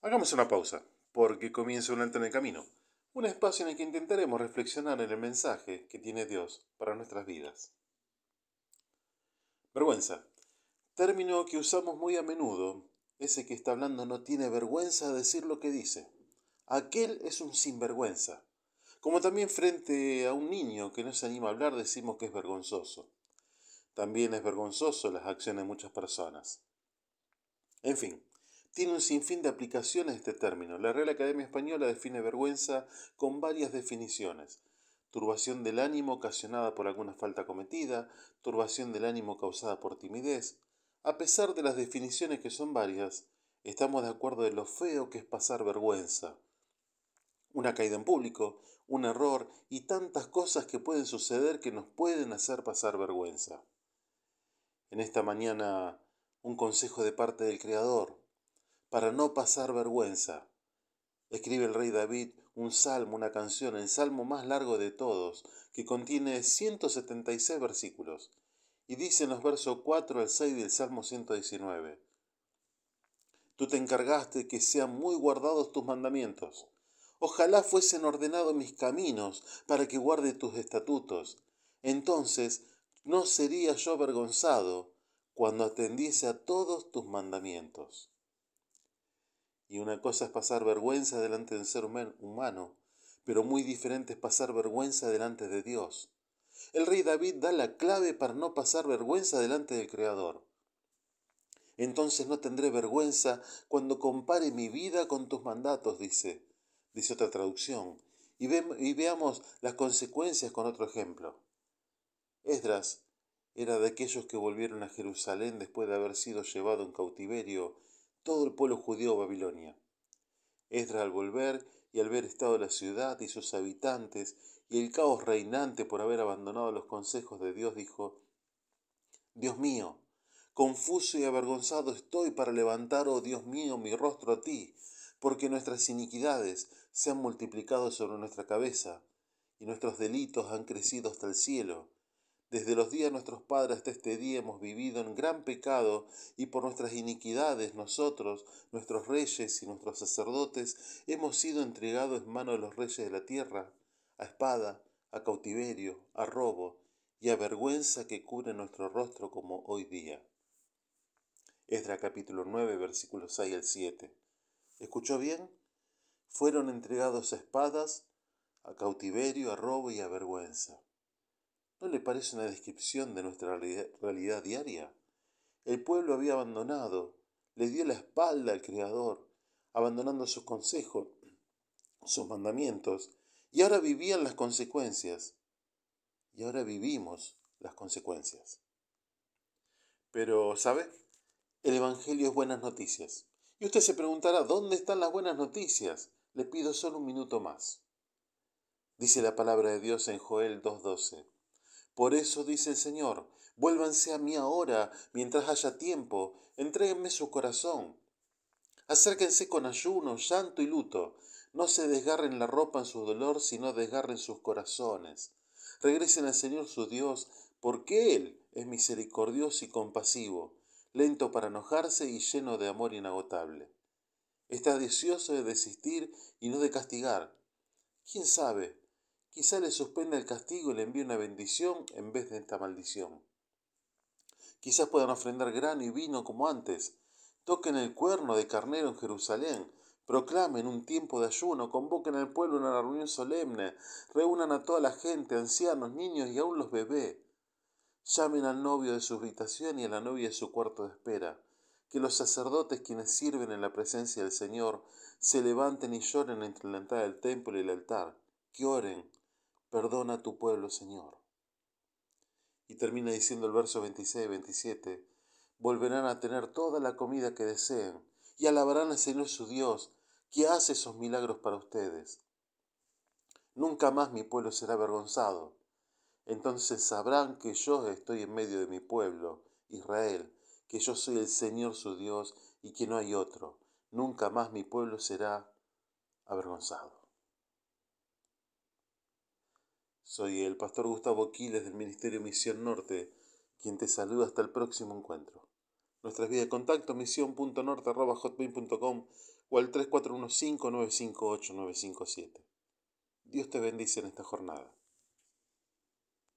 Hagamos una pausa, porque comienza un alto en el camino, un espacio en el que intentaremos reflexionar en el mensaje que tiene Dios para nuestras vidas. Vergüenza, término que usamos muy a menudo, ese que está hablando no tiene vergüenza de decir lo que dice. Aquel es un sinvergüenza. Como también frente a un niño que no se anima a hablar decimos que es vergonzoso. También es vergonzoso las acciones de muchas personas. En fin, tiene un sinfín de aplicaciones este término. La Real Academia Española define vergüenza con varias definiciones. Turbación del ánimo ocasionada por alguna falta cometida, turbación del ánimo causada por timidez. A pesar de las definiciones que son varias, estamos de acuerdo de lo feo que es pasar vergüenza. Una caída en público, un error y tantas cosas que pueden suceder que nos pueden hacer pasar vergüenza. En esta mañana, un consejo de parte del Creador para no pasar vergüenza. Escribe el rey David un salmo, una canción, el salmo más largo de todos, que contiene 176 versículos, y dice en los versos 4 al 6 del Salmo 119, Tú te encargaste que sean muy guardados tus mandamientos. Ojalá fuesen ordenados mis caminos para que guarde tus estatutos. Entonces no sería yo avergonzado cuando atendiese a todos tus mandamientos. Y una cosa es pasar vergüenza delante del ser humano, pero muy diferente es pasar vergüenza delante de Dios. El rey David da la clave para no pasar vergüenza delante del Creador. Entonces no tendré vergüenza cuando compare mi vida con tus mandatos, dice, dice otra traducción. Y, y veamos las consecuencias con otro ejemplo. Esdras era de aquellos que volvieron a Jerusalén después de haber sido llevado en cautiverio todo el pueblo judío Babilonia. Esdras al volver y al ver estado la ciudad y sus habitantes y el caos reinante por haber abandonado los consejos de Dios, dijo, Dios mío, confuso y avergonzado estoy para levantar, oh Dios mío, mi rostro a ti, porque nuestras iniquidades se han multiplicado sobre nuestra cabeza, y nuestros delitos han crecido hasta el cielo. Desde los días de nuestros padres hasta este día hemos vivido en gran pecado y por nuestras iniquidades nosotros, nuestros reyes y nuestros sacerdotes, hemos sido entregados en manos de los reyes de la tierra, a espada, a cautiverio, a robo y a vergüenza que cubre nuestro rostro como hoy día. Esdra capítulo 9 versículos 6 al 7. ¿Escuchó bien? Fueron entregados a espadas, a cautiverio, a robo y a vergüenza. ¿No le parece una descripción de nuestra realidad diaria? El pueblo había abandonado, le dio la espalda al Creador, abandonando sus consejos, sus mandamientos, y ahora vivían las consecuencias. Y ahora vivimos las consecuencias. Pero, ¿sabe? El Evangelio es buenas noticias. Y usted se preguntará, ¿dónde están las buenas noticias? Le pido solo un minuto más. Dice la palabra de Dios en Joel 2.12. Por eso dice el Señor, vuélvanse a mí ahora, mientras haya tiempo, entréguenme su corazón. Acérquense con ayuno, llanto y luto. No se desgarren la ropa en su dolor, sino desgarren sus corazones. Regresen al Señor su Dios, porque Él es misericordioso y compasivo, lento para enojarse y lleno de amor inagotable. Está deseoso de desistir y no de castigar. ¿Quién sabe? Quizá le suspenda el castigo y le envíe una bendición en vez de esta maldición. Quizás puedan ofrendar grano y vino como antes. Toquen el cuerno de carnero en Jerusalén. Proclamen un tiempo de ayuno, convoquen al pueblo a una reunión solemne, reúnan a toda la gente, ancianos, niños y aún los bebés. Llamen al novio de su habitación y a la novia de su cuarto de espera. Que los sacerdotes quienes sirven en la presencia del Señor se levanten y lloren entre la entrada del templo y el altar. Que oren, Perdona a tu pueblo, Señor. Y termina diciendo el verso 26 y 27, volverán a tener toda la comida que deseen y alabarán al Señor su Dios, que hace esos milagros para ustedes. Nunca más mi pueblo será avergonzado. Entonces sabrán que yo estoy en medio de mi pueblo, Israel, que yo soy el Señor su Dios y que no hay otro. Nunca más mi pueblo será avergonzado. Soy el pastor Gustavo Quiles del Ministerio Misión Norte, quien te saluda hasta el próximo encuentro. Nuestras vías de contacto misión.norte.hotmail.com o al 3415 958 957 Dios te bendice en esta jornada.